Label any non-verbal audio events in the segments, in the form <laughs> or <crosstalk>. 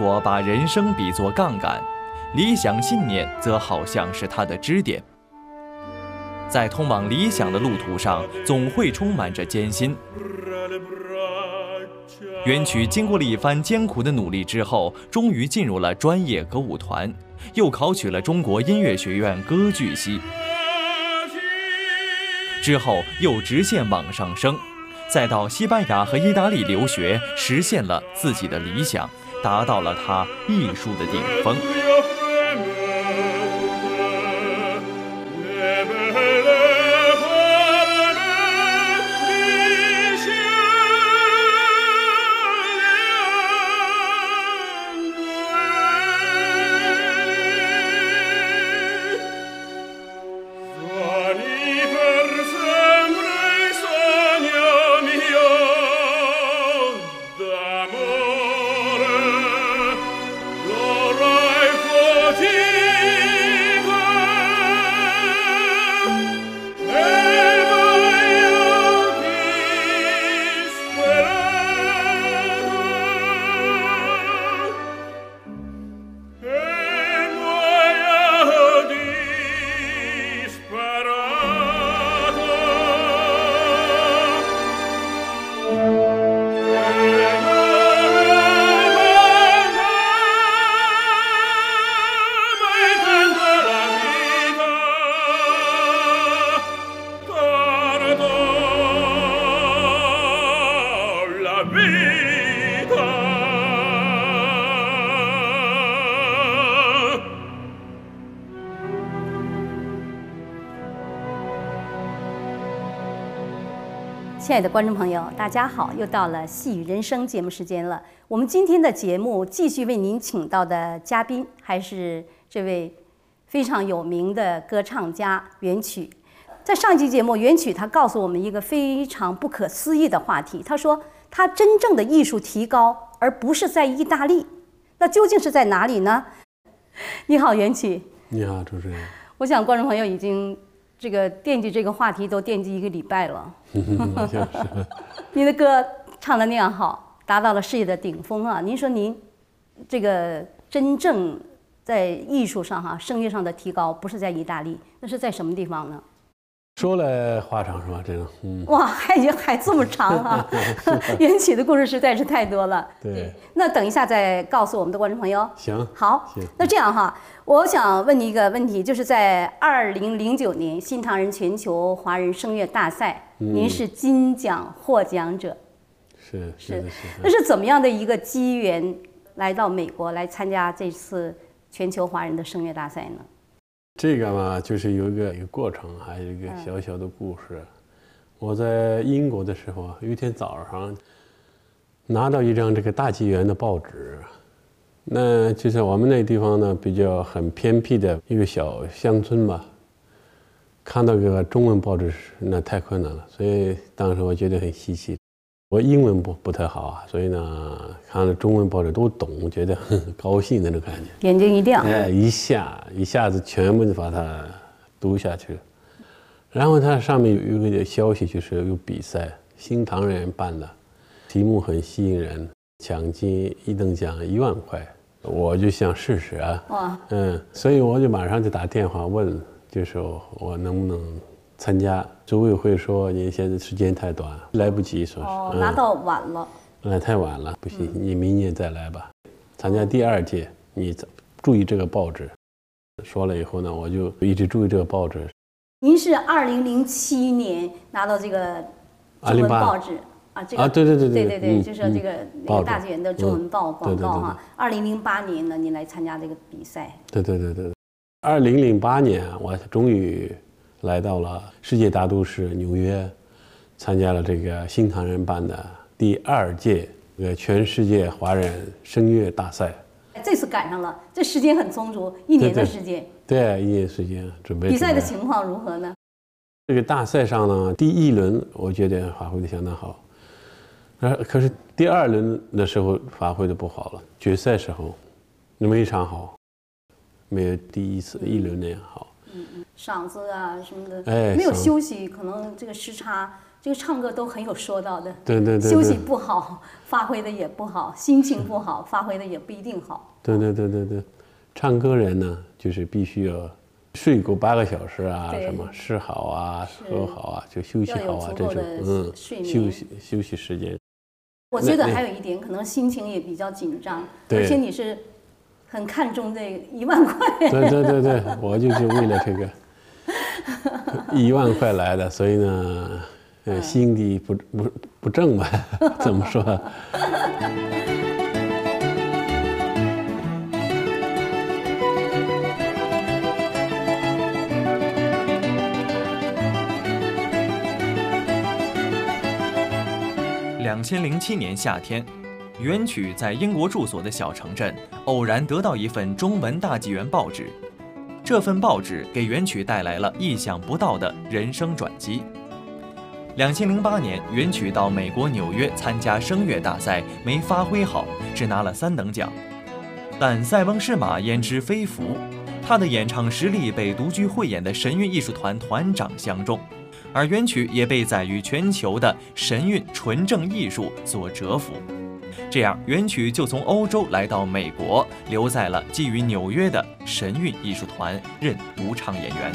如果把人生比作杠杆，理想信念则好像是它的支点。在通往理想的路途上，总会充满着艰辛。元曲经过了一番艰苦的努力之后，终于进入了专业歌舞团，又考取了中国音乐学院歌剧系。之后又直线往上升，再到西班牙和意大利留学，实现了自己的理想，达到了他艺术的顶峰。爱的观众朋友，大家好！又到了《细雨人生》节目时间了。我们今天的节目继续为您请到的嘉宾，还是这位非常有名的歌唱家元曲。在上期节目，元曲他告诉我们一个非常不可思议的话题。他说，他真正的艺术提高，而不是在意大利，那究竟是在哪里呢？你好，元曲。你好，主持人。我想观众朋友已经。这个惦记这个话题都惦记一个礼拜了。您的歌唱的那样好，达到了事业的顶峰啊！您说您这个真正在艺术上哈，声乐上的提高，不是在意大利，那是在什么地方呢？说来话长是吧？这个，嗯，哇，还还这么长啊！<laughs> 缘起的故事实在是太多了。对，那等一下再告诉我们的观众朋友。行，好，那这样哈，我想问你一个问题，就是在二零零九年新唐人全球华人声乐大赛，您是金奖获奖者。是是是。那是怎么样的一个机缘，来到美国来参加这次全球华人的声乐大赛呢？这个嘛，就是有一个一个过程，还有一个小小的故事。我在英国的时候，有一天早上拿到一张这个大纪元的报纸，那就是我们那地方呢比较很偏僻的一个小乡村吧。看到个中文报纸，那太困难了，所以当时我觉得很稀奇。我英文不不太好啊，所以呢，看了中文报纸都懂，觉得很 <laughs> 高兴那种感觉，眼睛一亮，哎，一下一下子全部就把它读下去了。然后它上面有一个消息，就是有比赛，新唐人办的，题目很吸引人，奖金一等奖一万块，我就想试试啊，哇，嗯，所以我就马上就打电话问，就是我能不能。参加组委会说你现在时间太短，来不及，说是拿到晚了，来太晚了，不行，你明年再来吧。参加第二届，你注意这个报纸。说了以后呢，我就一直注意这个报纸。您是二零零七年拿到这个中文报纸啊？这个啊，对对对对对对，就是这个那个大纪元的中文报广告哈。二零零八年呢，您来参加这个比赛。对对对对，二零零八年我终于。来到了世界大都市纽约，参加了这个新唐人办的第二届这个全世界华人声乐大赛。这次赶上了，这时间很充足，一年的时间。对，一年时间准备。比赛的情况如何呢？这个大赛上呢，第一轮我觉得发挥的相当好，呃，可是第二轮的时候发挥的不好了，决赛时候没唱好，没有第一次一轮那样好。嗯嗯嗓子啊什么的，哎，没有休息，可能这个时差这个唱歌都很有说道的。对对对，休息不好，发挥的也不好；心情不好，发挥的也不一定好。对对对对对，唱歌人呢，就是必须要睡够八个小时啊，什么吃好啊，喝好啊，就休息好啊，这种嗯，休息休息时间。我觉得还有一点，可能心情也比较紧张，而且你是很看重这一万块。对对对对，我就是为了这个一万块来的，所以呢，呃，心底不不不正吧？<laughs> 怎么说？两千零七年夏天，元曲在英国住所的小城镇偶然得到一份中文大纪元报纸，这份报纸给元曲带来了意想不到的人生转机。两千零八年，元曲到美国纽约参加声乐大赛，没发挥好，只拿了三等奖，但塞翁失马焉知非福，他的演唱实力被独具慧眼的神韵艺术团团长相中。而元曲也被载于全球的神韵纯正艺术所折服，这样元曲就从欧洲来到美国，留在了基于纽约的神韵艺术团任独唱演员。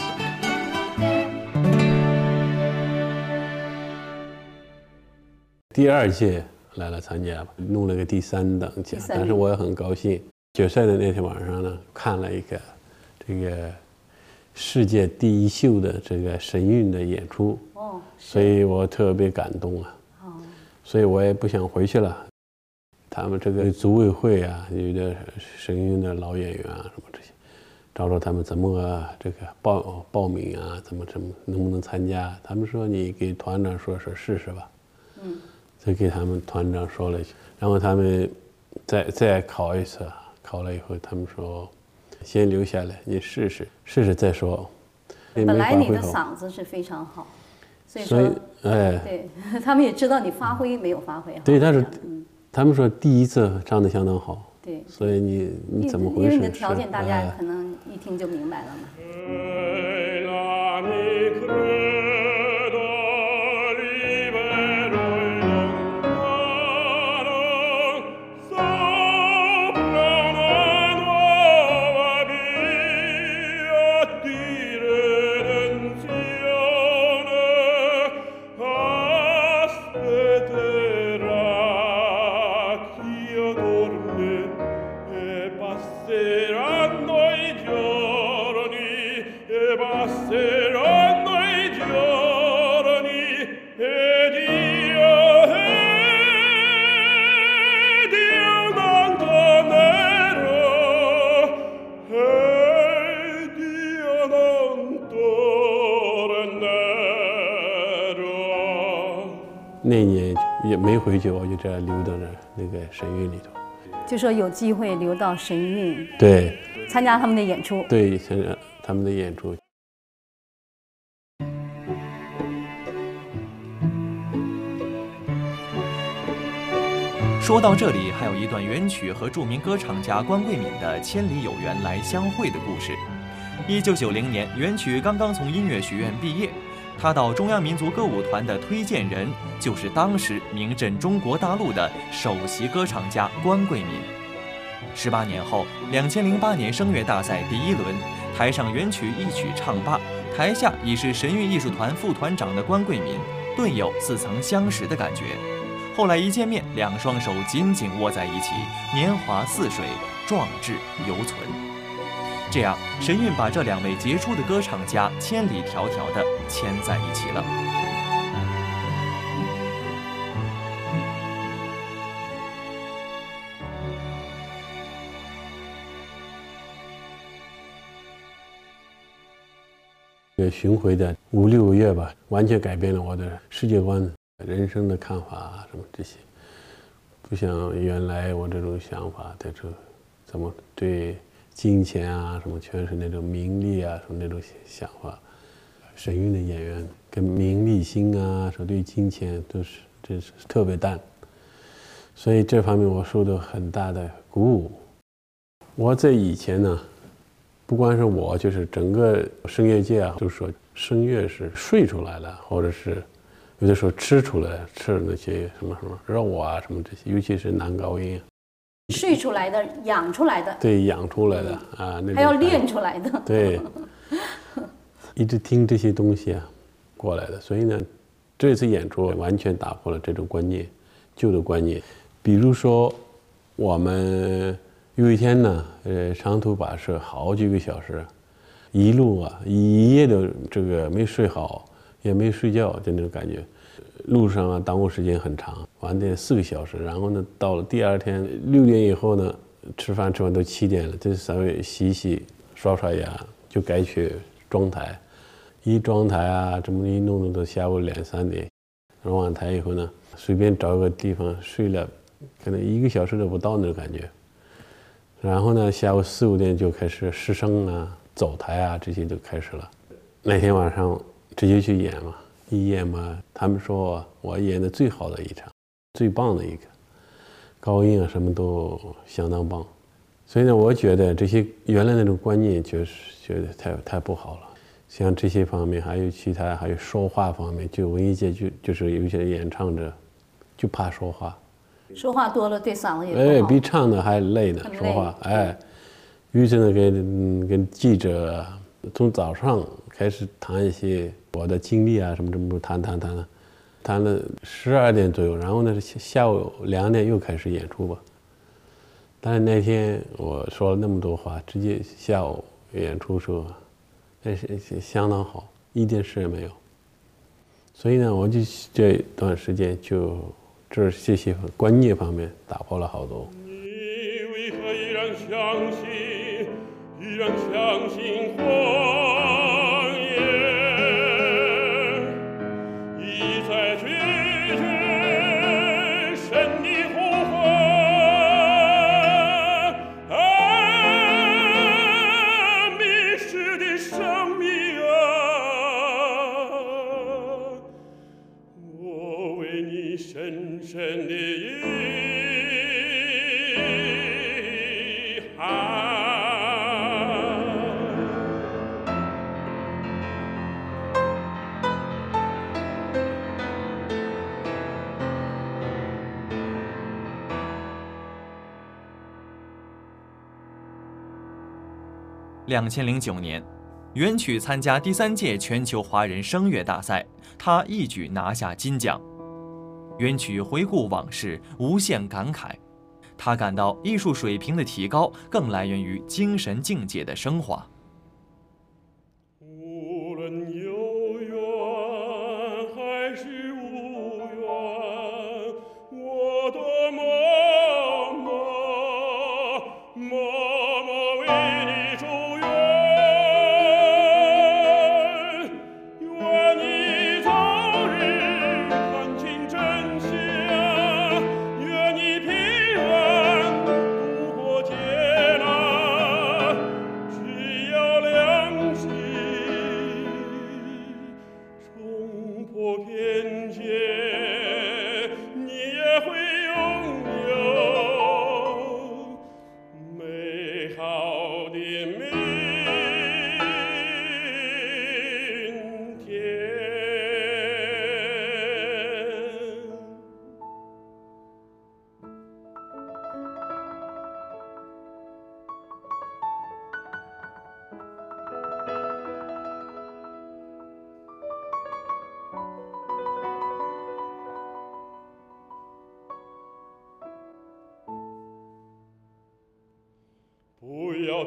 第二届来了参加，弄了个第三等奖，但是我也很高兴。决赛的那天晚上呢，看了一个这个。世界第一秀的这个神韵的演出，哦，所以我特别感动啊，哦，所以我也不想回去了。他们这个组委会啊，有的声音的老演员啊，什么这些，找找他们怎么这个报报名啊，怎么怎么能不能参加？他们说你给团长说说试试吧，嗯，再给他们团长说了一下，然后他们再再考一次，考了以后，他们说。先留下来，你试试，试试再说。本来你的嗓子是非常好，所以说，哎，对 <laughs> 他们也知道你发挥没有发挥好。对，但是，他们说第一次唱的相当好。对，所以你你怎么回事？因为你的条件，大家可能一听就明白了嘛。我就这样留到那那个神韵里头。就说有机会留到神韵，对，参加他们的演出，对，参加他们的演出。说到这里，还有一段元曲和著名歌唱家关桂敏的“千里有缘来相会”的故事。一九九零年，元曲刚刚从音乐学院毕业。他到中央民族歌舞团的推荐人就是当时名震中国大陆的首席歌唱家关桂敏。十八年后，两千零八年声乐大赛第一轮，台上元曲一曲唱罢，台下已是神韵艺术团副团长的关桂敏，顿有似曾相识的感觉。后来一见面，两双手紧紧握在一起，年华似水，壮志犹存。这样，神韵把这两位杰出的歌唱家千里迢迢地牵在一起了。这巡回的五六个月吧，完全改变了我的世界观、人生的看法啊，什么这些，不像原来我这种想法在这怎么对。金钱啊，什么全是那种名利啊，什么那种想法。神韵的演员跟名利心啊，说对金钱都是真是特别淡。所以这方面我受到很大的鼓舞。我在以前呢，不光是我，就是整个声乐界啊，都说声乐是睡出来了，或者是有的时候吃出来，吃那些什么什么肉啊什么这些，尤其是男高音，睡出来的、养出来的，对，养出来的啊，那还要练出来的。对，<laughs> 一直听这些东西啊过来的，所以呢，这次演出完全打破了这种观念，旧的观念。比如说，我们有一天呢，呃，长途跋涉好几个小时，一路啊一夜都这个没睡好，也没睡觉的那种感觉。路上啊耽误时间很长，晚点四个小时，然后呢，到了第二天六点以后呢，吃饭吃完都七点了，这稍微洗洗刷刷牙就该去装台，一装台啊，这么一弄弄到下午两三点，装完台以后呢，随便找一个地方睡了，可能一个小时都不到那种感觉，然后呢，下午四五点就开始试声啊、走台啊这些都开始了，那天晚上直接去演嘛。一演嘛，他们说我演的最好的一场，最棒的一个，高音啊什么都相当棒，所以呢，我觉得这些原来那种观念就是觉得太太不好了。像这些方面，还有其他，还有说话方面，就文艺界就就是有一些演唱者就怕说话，说话多了对嗓子也哎，不好。比唱的还累呢，累说话，哎，于是呢，跟嗯跟记者从早上开始谈一些我的经历啊，什么什么谈谈谈了，谈了十二点左右，然后呢下午两点又开始演出吧。但是那天我说了那么多话，直接下午演出时候，那是相当好，一点事也没有。所以呢，我就这段时间就这这些观念方面打破了好多。你为何依然相信，依然相信谎两千零九年，元曲参加第三届全球华人声乐大赛，他一举拿下金奖。元曲回顾往事，无限感慨。他感到艺术水平的提高，更来源于精神境界的升华。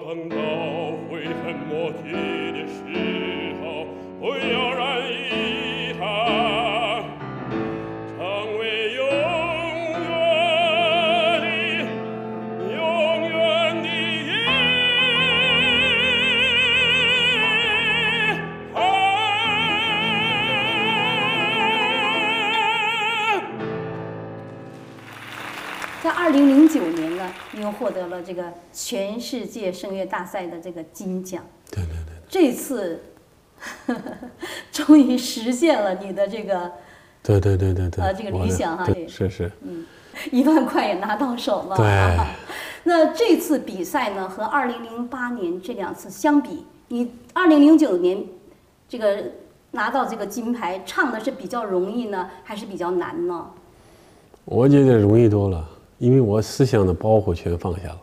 等到悔恨莫及的时候，不要让获得了这个全世界声乐大赛的这个金奖。对对对这次 <laughs> 终于实现了你的这个对对对对对，呃这个理想哈这是是，一万块也拿到手了。对 <laughs> 那这次比赛呢，和二零零八年这两次相比，你二零零九年这个拿到这个金牌，唱的是比较容易呢，还是比较难呢？我觉得容易多了，因为我思想的包袱全放下了，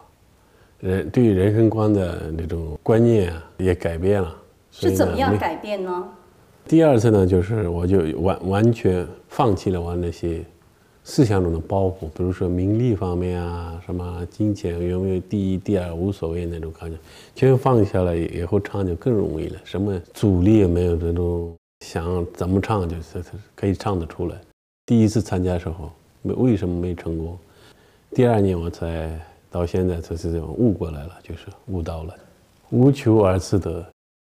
人对于人生观的那种观念啊也改变了。是怎么样改变呢？第二次呢，就是我就完完全放弃了我那些思想中的包袱，比如说名利方面啊，什么金钱有没有第一、第二无所谓那种感觉，全放下了以后唱就更容易了，什么阻力也没有，那种想怎么唱就是可以唱得出来。第一次参加的时候，没为什么没成功？第二年我才到现在才是这种悟过来了，就是悟到了，无求而自得。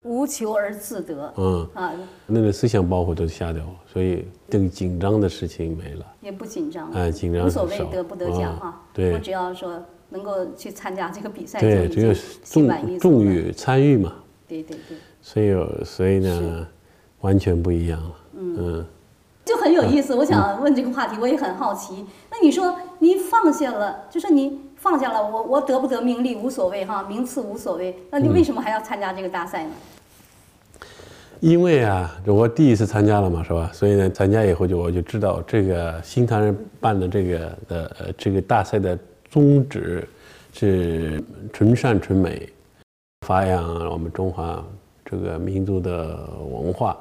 无求而自得。嗯，啊，那个思想包袱都下掉了，所以这个紧张的事情没了。也不紧张，哎紧张无所谓得不得奖啊。哈。对。我只要说能够去参加这个比赛，对，就已经这个心满意足。重重于参与嘛，对对对，所以所以呢，完全不一样了。嗯，就很有意思。我想问这个话题，我也很好奇。那你说你放下了，就说你放下了，我我得不得名利无所谓哈，名次无所谓，那嗯你为什么还要参加这个大赛呢？因为啊，我第一次参加了嘛，是吧？所以呢，参加以后就我就知道这个新唐人办的这个的呃这个大赛的宗旨是纯善纯美，发扬我们中华这个民族的文化，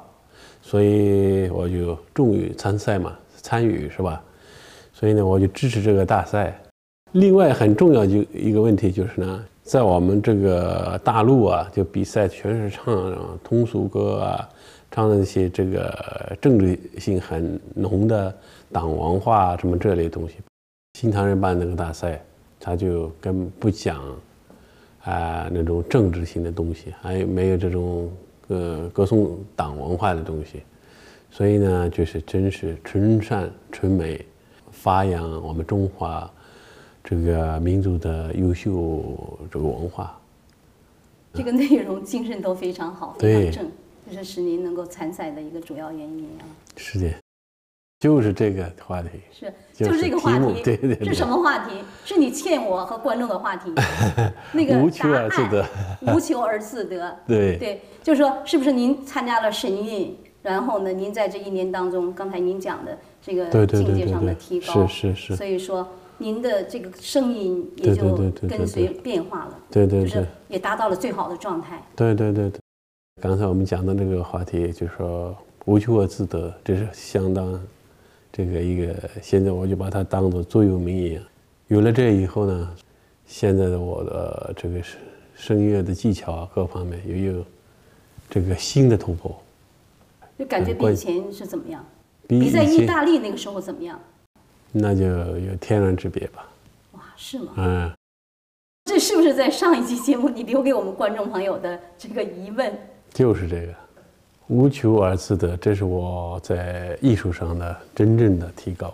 所以我就重于参赛嘛，参与是吧？所以呢，我就支持这个大赛。另外很重要就一个问题就是呢，在我们这个大陆啊，就比赛全是唱通俗歌啊，唱的那些这个政治性很浓的党文化什么这类东西。新唐人办那个大赛，他就根本不讲啊、那种政治性的东西，还有没有这种呃歌颂党文化的东西。所以呢，就是真是纯善纯美，发扬我们中华这个民族的优秀这个文化。这个内容精神都非常好，非对常正，这是使您能够参赛的一个主要原因啊。是的，就是这个话题。是，就就是是这个话题目题。对对对是什么话题？是你欠我和观众的话题。那个无求而自得，无求而自得。对对，就是说，是不是您参加了神韵，然后呢，您在这一年当中，刚才您讲的这个境界上的提高，是是是所以说您的这个声音也就跟随变化了，对对对就是也达到了最好的状态。对对对对。刚才我们讲的这个话题，就是说无求而自得，这是相当这个一个。现在我就把它当做座右铭一样。有了这以后呢，现在的我的这个声声乐的技巧啊，各方面也有这个新的突破。就感觉比以前是怎么样？比比在意大利那个时候怎么样？那就有天壤之别吧。哇，是吗？嗯，这是不是在上一期节目你留给我们观众朋友的这个疑问？就是这个，无求而自得，这是我在艺术上的真正的提高。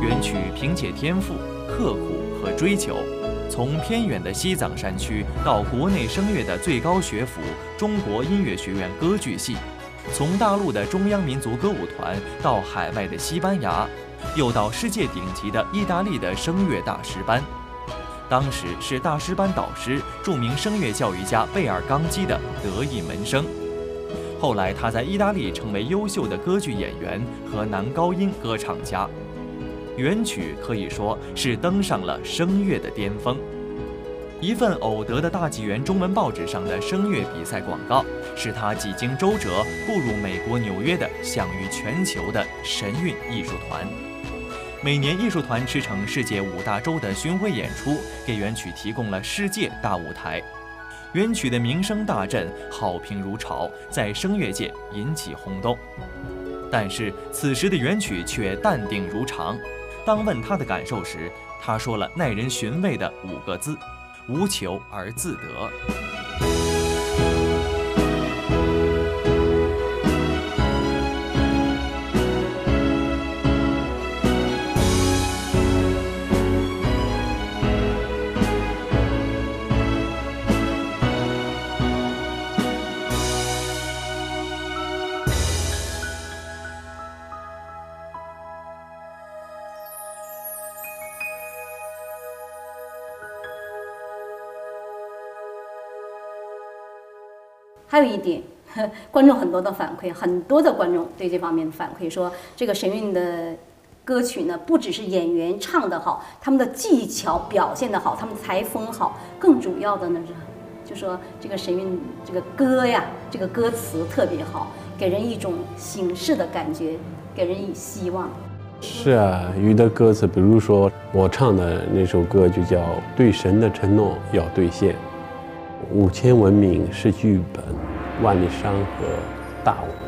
原曲凭借天赋、刻苦和追求，从偏远的西藏山区到国内声乐的最高学府中国音乐学院歌剧系，从大陆的中央民族歌舞团到海外的西班牙，又到世界顶级的意大利的声乐大师班。当时是大师班导师、著名声乐教育家贝尔冈基的得意门生。后来，他在意大利成为优秀的歌剧演员和男高音歌唱家。原曲可以说是登上了声乐的巅峰。一份偶得的大纪元中文报纸上的声乐比赛广告，使他几经周折步入美国纽约的享誉全球的神韵艺术团。每年艺术团驰骋世界五大洲的巡回演出，给原曲提供了世界大舞台。原曲的名声大振，好评如潮，在声乐界引起轰动。但是此时的原曲却淡定如常。当问他的感受时，他说了耐人寻味的五个字：无求而自得。有一点，<laughs> 观众很多的反馈，很多的观众对这方面的反馈说，这个神韵的歌曲呢，不只是演员唱得好，他们的技巧表现得好，他们台风好，更主要的呢是。就说这个神韵这个歌呀，这个歌词特别好，给人一种醒世的感觉，给人以希望。是啊，鱼的歌词，比如说我唱的那首歌就叫《对神的承诺要兑现》，五千文明是剧本，万里山河大我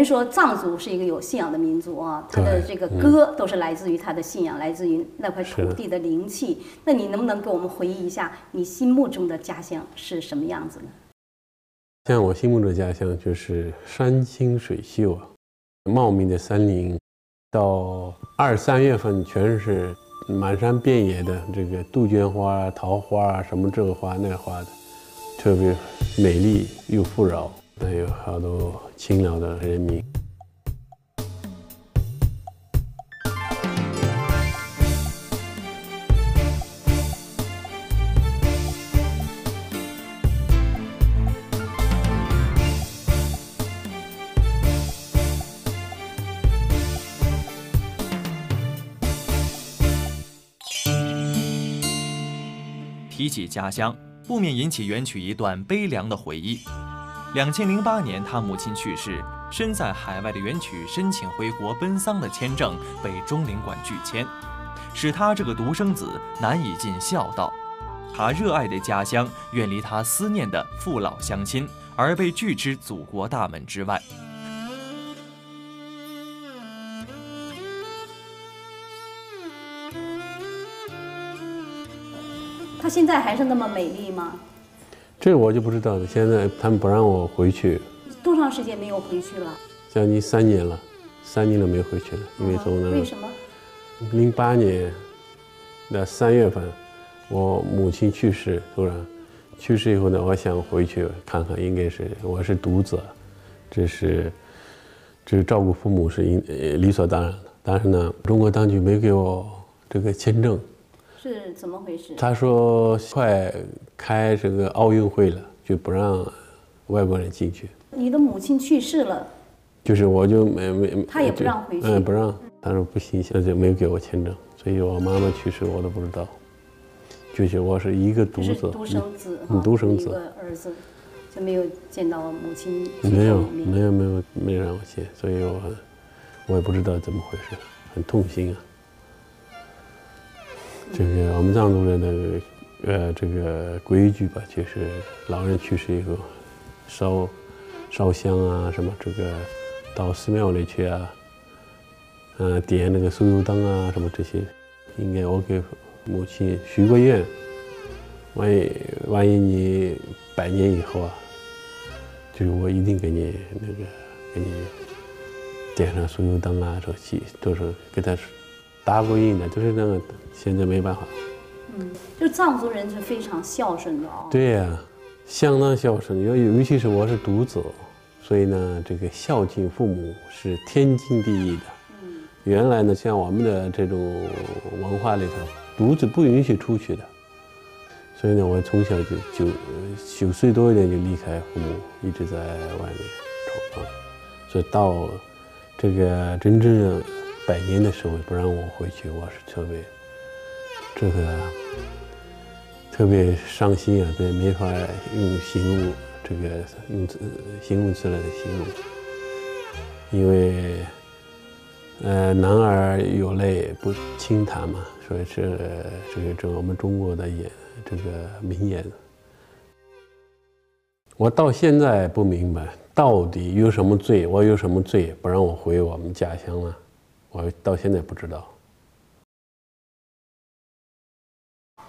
人说藏族是一个有信仰的民族啊，他的这个歌都是来自于他的信仰，来自于那块土地的灵气。那你能不能给我们回忆一下你心目中的家乡是什么样子呢？像我心目中的家乡就是山清水秀啊，茂密的森林，到二三月份全是满山遍野的这个杜鹃花啊、桃花啊，什么这个花那个花的，特别美丽又富饶，还有好多勤劳的人民。提起家乡，不免引起元曲一段悲凉的回忆。两千零八年，他母亲去世，身在海外的元曲申请回国奔丧的签证被中领馆拒签，使他这个独生子难以尽孝道。他热爱的家乡，远离他思念的父老乡亲，而被拒之祖国大门之外。他现在还是那么美丽吗？这我就不知道了。现在他们不让我回去，多长时间没有回去了？将近三年了，三年了没回去了，因为从那为什么？零八年的三月份，我母亲去世，突然去世以后呢，我想回去看看，应该是我是独子，这是这是照顾父母是应呃理所当然的。但是呢，中国当局没给我这个签证，是怎么回事？他说快开这个奥运会了，就不让外国人进去。你的母亲去世了，就是我就没没，他也不让回去嗯，不让。他说不行，现在就没有给我签证，所以我妈妈去世我都不知道。就是我是一个独子，独生子嗯，独生子一个儿子，就没有见到母亲没有没有没有没有让我见，所以我我也不知道怎么回事，很痛心啊。这个我们藏族人的呃这个规矩吧，就是老人去世以后，烧烧香啊什么这个到寺庙里去啊，嗯、点那个酥油灯啊什么这些，应该我给母亲许过愿，万一万一你百年以后啊，就是我一定给你那个给你点上酥油灯啊，这些都是给他打过印的，就是那个现在没办法。嗯就藏族人是非常孝顺的哦。对呀、相当孝顺，尤尤其是我是独子，所以呢，这个孝敬父母是天经地义的。嗯原来呢，像我们的这种文化里头，独子不允许出去的，所以呢，我从小就九呃九岁多一点就离开父母，一直在外面闯荡，所以到这个真正的百年的时候不让我回去，我是特别这个特别伤心啊，对，没法用形容这个用词形容词来形容，因为呃男儿有泪不轻弹嘛，所以是这个这我们中国的言这个名言。我到现在不明白，到底有什么罪？我有什么罪不让我回我们家乡呢？我到现在不知道。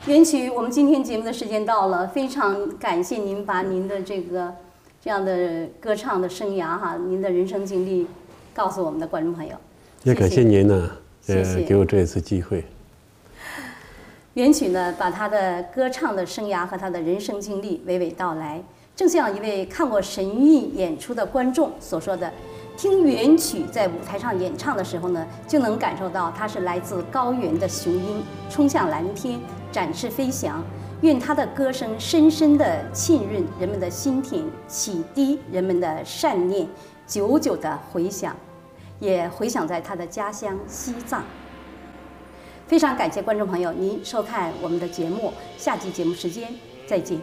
元曲，我们今天节目的时间到了，非常感谢您把您的这个这样的歌唱的生涯哈，您的人生经历告诉我们的观众朋友。也感谢您呢，呃，谢谢给我这一次机会。元曲呢，把他的歌唱的生涯和他的人生经历娓娓道来，正像一位看过神韵演出的观众所说的，听原曲在舞台上演唱的时候呢，就能感受到他是来自高原的雄鹰，冲向蓝天，展翅飞翔。愿他的歌声深深地浸润人们的心田，启迪人们的善念，久久地回响，也回响在他的家乡西藏。非常感谢观众朋友您收看我们的节目，下期节目时间再见。